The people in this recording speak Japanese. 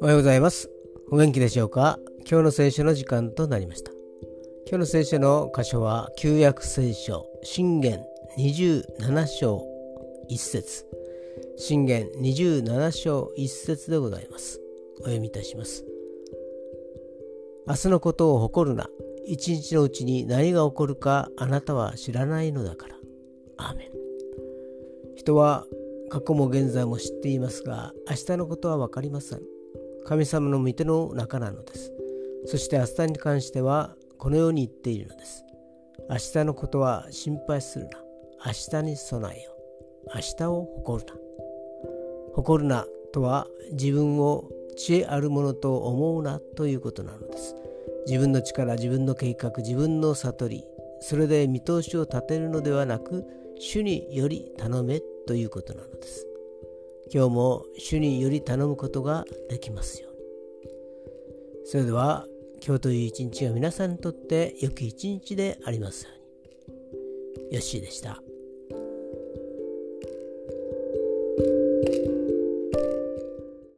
おはようございます。お元気でしょうか？今日の聖書の時間となりました。今日の聖書の箇所は旧約聖書信玄27章1節信玄27章1節でございます。お読みいたします。明日のことを誇るな。一日のうちに何が起こるかあなたは知らないのだから。アーメン。人は過去も現在も知っていますが、明日のことは分かりません。神様の御手の中なのです。そして明日に関してはこのように言っているのです。明日のことは心配するな。明日に備えよ。明日を誇るな。誇るなとは自分を知恵あるものと思うなということなのです。自分の力、自分の計画、自分の悟り、それで見通しを立てるのではなく、主により頼めということなのです。今日も主により頼むことができますように。それでは今日という一日が皆さんにとって良き一日でありますように。よッしーでした。